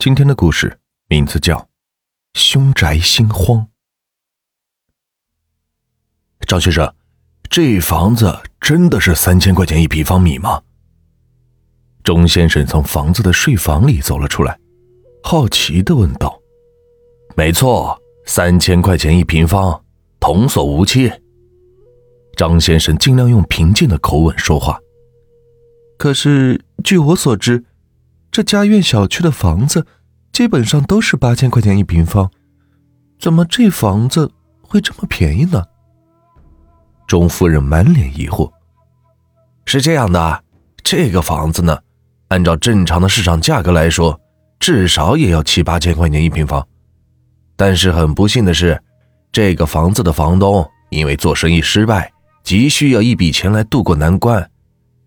今天的故事名字叫《凶宅心慌》。张先生，这房子真的是三千块钱一平方米吗？钟先生从房子的睡房里走了出来，好奇的问道：“没错，三千块钱一平方，童叟无欺。”张先生尽量用平静的口吻说话。可是，据我所知。这家苑小区的房子基本上都是八千块钱一平方，怎么这房子会这么便宜呢？钟夫人满脸疑惑。是这样的，这个房子呢，按照正常的市场价格来说，至少也要七八千块钱一平方。但是很不幸的是，这个房子的房东因为做生意失败，急需要一笔钱来渡过难关，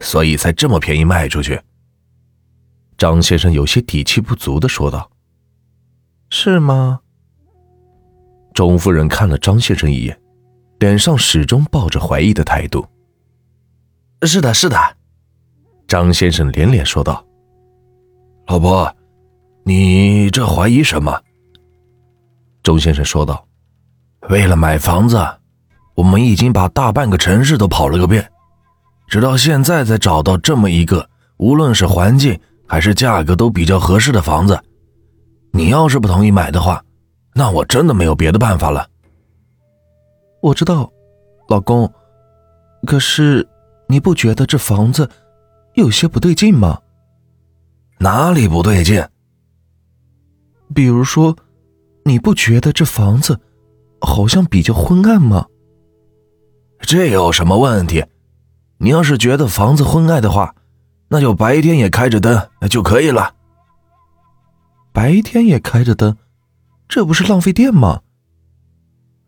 所以才这么便宜卖出去。张先生有些底气不足的说道：“是吗？”钟夫人看了张先生一眼，脸上始终抱着怀疑的态度。“是的，是的。”张先生连连说道。“老婆，你这怀疑什么？”钟先生说道：“为了买房子，我们已经把大半个城市都跑了个遍，直到现在才找到这么一个，无论是环境……”还是价格都比较合适的房子，你要是不同意买的话，那我真的没有别的办法了。我知道，老公，可是你不觉得这房子有些不对劲吗？哪里不对劲？比如说，你不觉得这房子好像比较昏暗吗？这有什么问题？你要是觉得房子昏暗的话。那就白天也开着灯，那就可以了。白天也开着灯，这不是浪费电吗？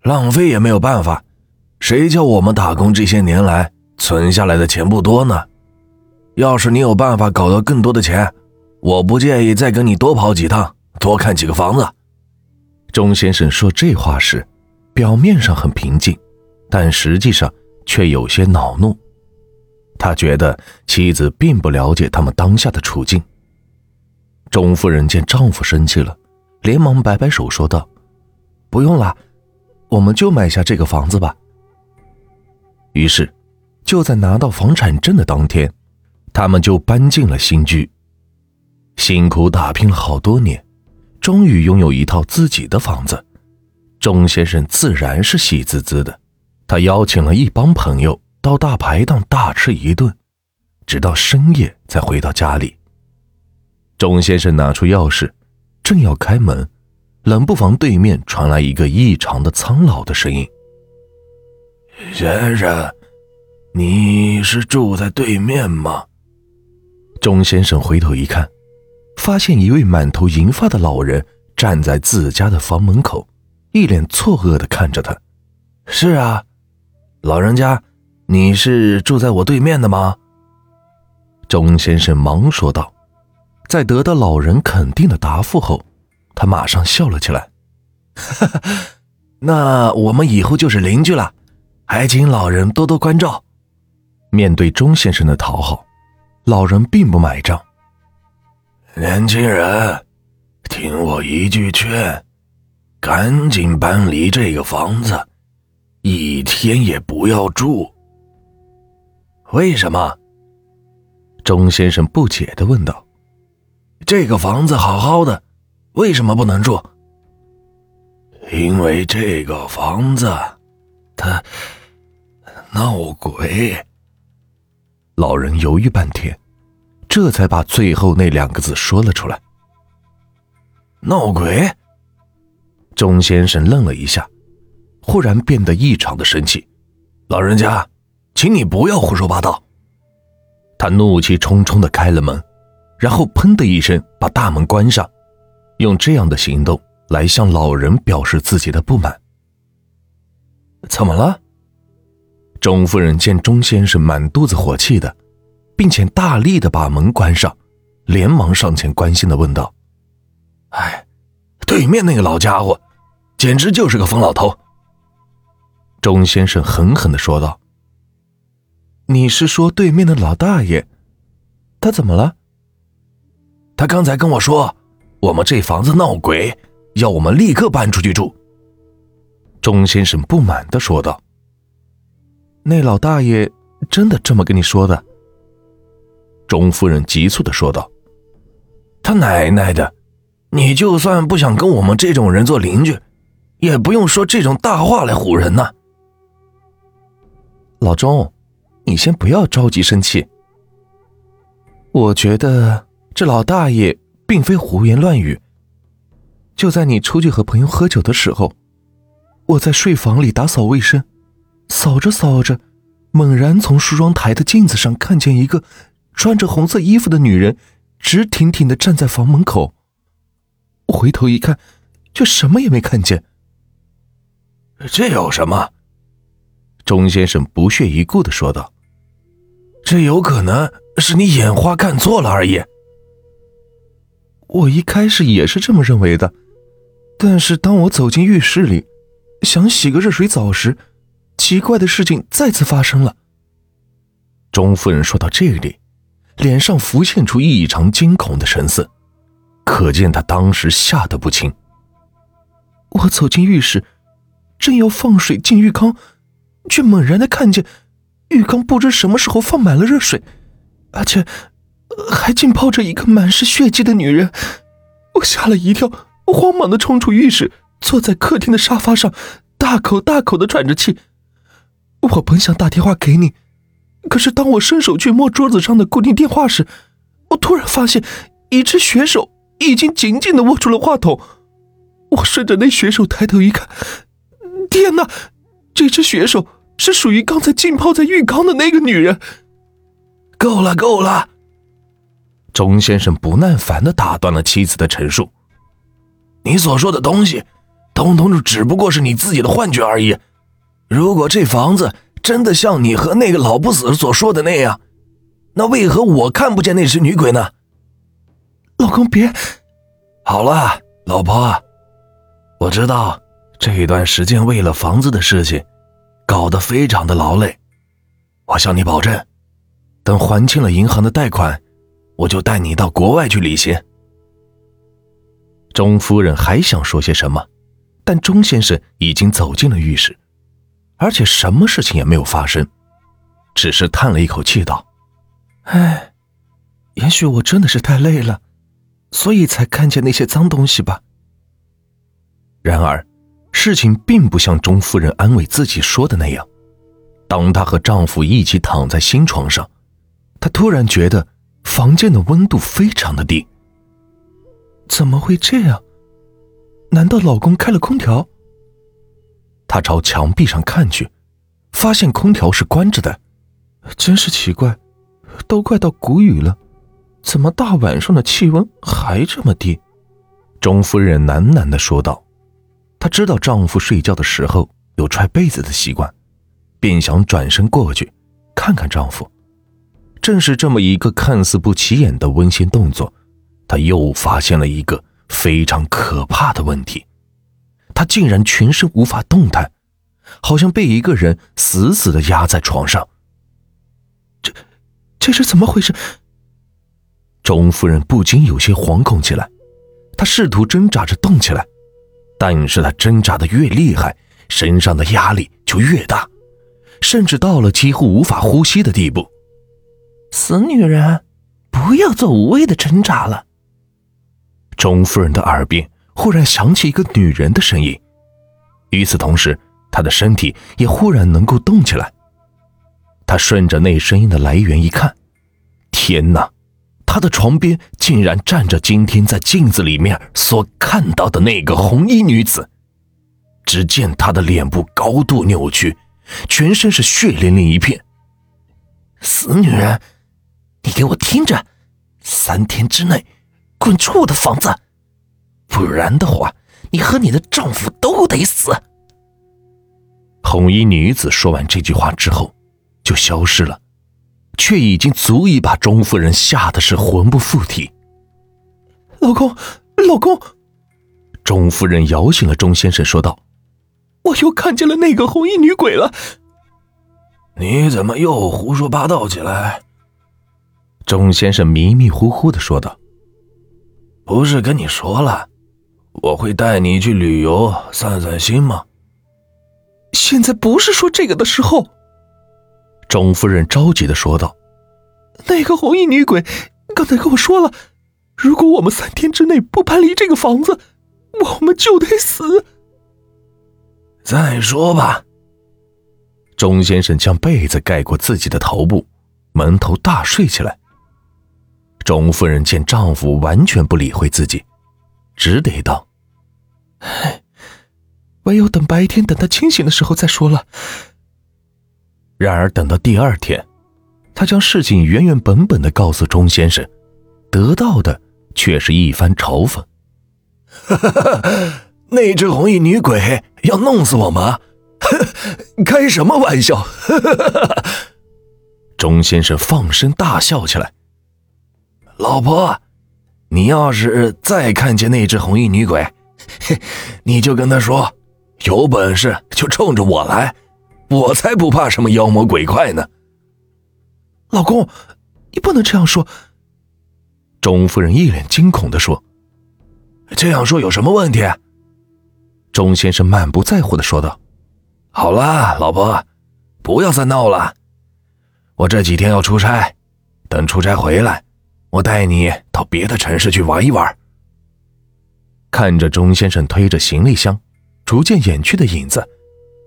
浪费也没有办法，谁叫我们打工这些年来存下来的钱不多呢？要是你有办法搞到更多的钱，我不介意再跟你多跑几趟，多看几个房子。钟先生说这话时，表面上很平静，但实际上却有些恼怒。他觉得妻子并不了解他们当下的处境。钟夫人见丈夫生气了，连忙摆摆手说道：“不用了，我们就买下这个房子吧。”于是，就在拿到房产证的当天，他们就搬进了新居。辛苦打拼了好多年，终于拥有一套自己的房子，钟先生自然是喜滋滋的。他邀请了一帮朋友。到大排档大吃一顿，直到深夜才回到家里。钟先生拿出钥匙，正要开门，冷不防对面传来一个异常的苍老的声音：“先生，你是住在对面吗？”钟先生回头一看，发现一位满头银发的老人站在自家的房门口，一脸错愕的看着他：“是啊，老人家。”你是住在我对面的吗？钟先生忙说道。在得到老人肯定的答复后，他马上笑了起来。那我们以后就是邻居了，还请老人多多关照。面对钟先生的讨好，老人并不买账。年轻人，听我一句劝，赶紧搬离这个房子，一天也不要住。为什么？钟先生不解的问道：“这个房子好好的，为什么不能住？”因为这个房子，它闹鬼。老人犹豫半天，这才把最后那两个字说了出来。闹鬼。钟先生愣了一下，忽然变得异常的生气：“老人家。”请你不要胡说八道！他怒气冲冲的开了门，然后砰的一声把大门关上，用这样的行动来向老人表示自己的不满。怎么了？钟夫人见钟先生满肚子火气的，并且大力的把门关上，连忙上前关心的问道：“哎，对面那个老家伙，简直就是个疯老头！”钟先生狠狠的说道。你是说对面的老大爷？他怎么了？他刚才跟我说，我们这房子闹鬼，要我们立刻搬出去住。”钟先生不满的说道。“那老大爷真的这么跟你说的？”钟夫人急促的说道。“他奶奶的，你就算不想跟我们这种人做邻居，也不用说这种大话来唬人呐。”老钟，你先不要着急生气。我觉得这老大爷并非胡言乱语。就在你出去和朋友喝酒的时候，我在睡房里打扫卫生，扫着扫着，猛然从梳妆台的镜子上看见一个穿着红色衣服的女人，直挺挺的站在房门口。我回头一看，却什么也没看见。这有什么？钟先生不屑一顾的说道：“这有可能是你眼花看错了而已。”我一开始也是这么认为的，但是当我走进浴室里，想洗个热水澡时，奇怪的事情再次发生了。钟夫人说到这里，脸上浮现出异常惊恐的神色，可见她当时吓得不轻。我走进浴室，正要放水进浴缸。却猛然的看见，浴缸不知什么时候放满了热水，而且还浸泡着一个满是血迹的女人。我吓了一跳，慌忙的冲出浴室，坐在客厅的沙发上，大口大口的喘着气。我本想打电话给你，可是当我伸手去摸桌子上的固定电话时，我突然发现一只血手已经紧紧的握住了话筒。我顺着那血手抬头一看，天哪！这只血手是属于刚才浸泡在浴缸的那个女人。够了，够了！钟先生不耐烦的打断了妻子的陈述。你所说的东西，通通就只不过是你自己的幻觉而已。如果这房子真的像你和那个老不死所说的那样，那为何我看不见那只女鬼呢？老公，别！好了，老婆，我知道。这段时间为了房子的事情，搞得非常的劳累。我向你保证，等还清了银行的贷款，我就带你到国外去旅行。钟夫人还想说些什么，但钟先生已经走进了浴室，而且什么事情也没有发生，只是叹了一口气道：“唉，也许我真的是太累了，所以才看见那些脏东西吧。”然而。事情并不像钟夫人安慰自己说的那样。当她和丈夫一起躺在新床上，她突然觉得房间的温度非常的低。怎么会这样？难道老公开了空调？她朝墙壁上看去，发现空调是关着的。真是奇怪，都快到谷雨了，怎么大晚上的气温还这么低？钟夫人喃喃的说道。她知道丈夫睡觉的时候有踹被子的习惯，便想转身过去看看丈夫。正是这么一个看似不起眼的温馨动作，她又发现了一个非常可怕的问题：她竟然全身无法动弹，好像被一个人死死的压在床上。这，这是怎么回事？钟夫人不禁有些惶恐起来，她试图挣扎着动起来。但是他挣扎的越厉害，身上的压力就越大，甚至到了几乎无法呼吸的地步。死女人，不要做无谓的挣扎了。钟夫人的耳边忽然响起一个女人的声音，与此同时，她的身体也忽然能够动起来。她顺着那声音的来源一看，天哪！他的床边竟然站着今天在镜子里面所看到的那个红衣女子。只见她的脸部高度扭曲，全身是血淋淋一片。死女人，你给我听着，三天之内滚出我的房子，不然的话，你和你的丈夫都得死。红衣女子说完这句话之后，就消失了。却已经足以把钟夫人吓得是魂不附体。老公，老公，钟夫人摇醒了钟先生，说道：“我又看见了那个红衣女鬼了。”你怎么又胡说八道起来？钟先生迷迷糊糊的说道：“不是跟你说了，我会带你去旅游散散心吗？现在不是说这个的时候。钟夫人着急的说道：“那个红衣女鬼刚才跟我说了，如果我们三天之内不搬离这个房子，我们就得死。”再说吧。钟先生将被子盖过自己的头部，蒙头大睡起来。钟夫人见丈夫完全不理会自己，只得道：“唉，唯有等白天，等他清醒的时候再说了。”然而等到第二天，他将事情原原本本的告诉钟先生，得到的却是一番嘲讽：“ 那只红衣女鬼要弄死我吗？开什么玩笑！”钟先生放声大笑起来。老婆，你要是再看见那只红衣女鬼，你就跟她说，有本事就冲着我来，我才不怕什么妖魔鬼怪呢。老公，你不能这样说。钟夫人一脸惊恐的说：“这样说有什么问题？”钟先生满不在乎的说道：“好啦，老婆，不要再闹了。我这几天要出差，等出差回来。”我带你到别的城市去玩一玩。看着钟先生推着行李箱，逐渐远去的影子，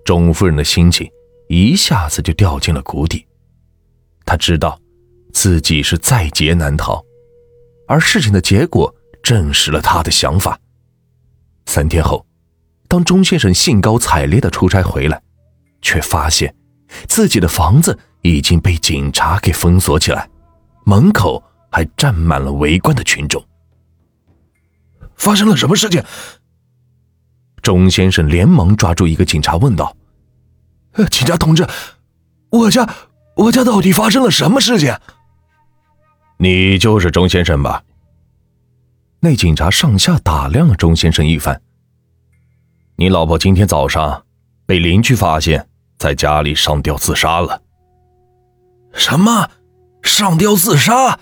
钟夫人的心情一下子就掉进了谷底。他知道，自己是在劫难逃，而事情的结果证实了他的想法。三天后，当钟先生兴高采烈的出差回来，却发现自己的房子已经被警察给封锁起来，门口。还站满了围观的群众。发生了什么事情？钟先生连忙抓住一个警察问道：“警察同志，我家我家到底发生了什么事情？”你就是钟先生吧？那警察上下打量了钟先生一番。你老婆今天早上被邻居发现，在家里上吊自杀了。什么？上吊自杀？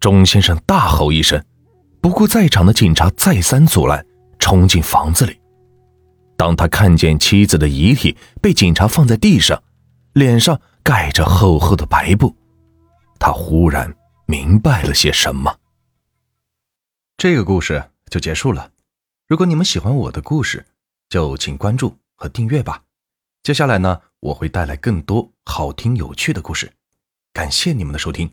钟先生大吼一声，不顾在场的警察再三阻拦，冲进房子里。当他看见妻子的遗体被警察放在地上，脸上盖着厚厚的白布，他忽然明白了些什么。这个故事就结束了。如果你们喜欢我的故事，就请关注和订阅吧。接下来呢，我会带来更多好听有趣的故事。感谢你们的收听。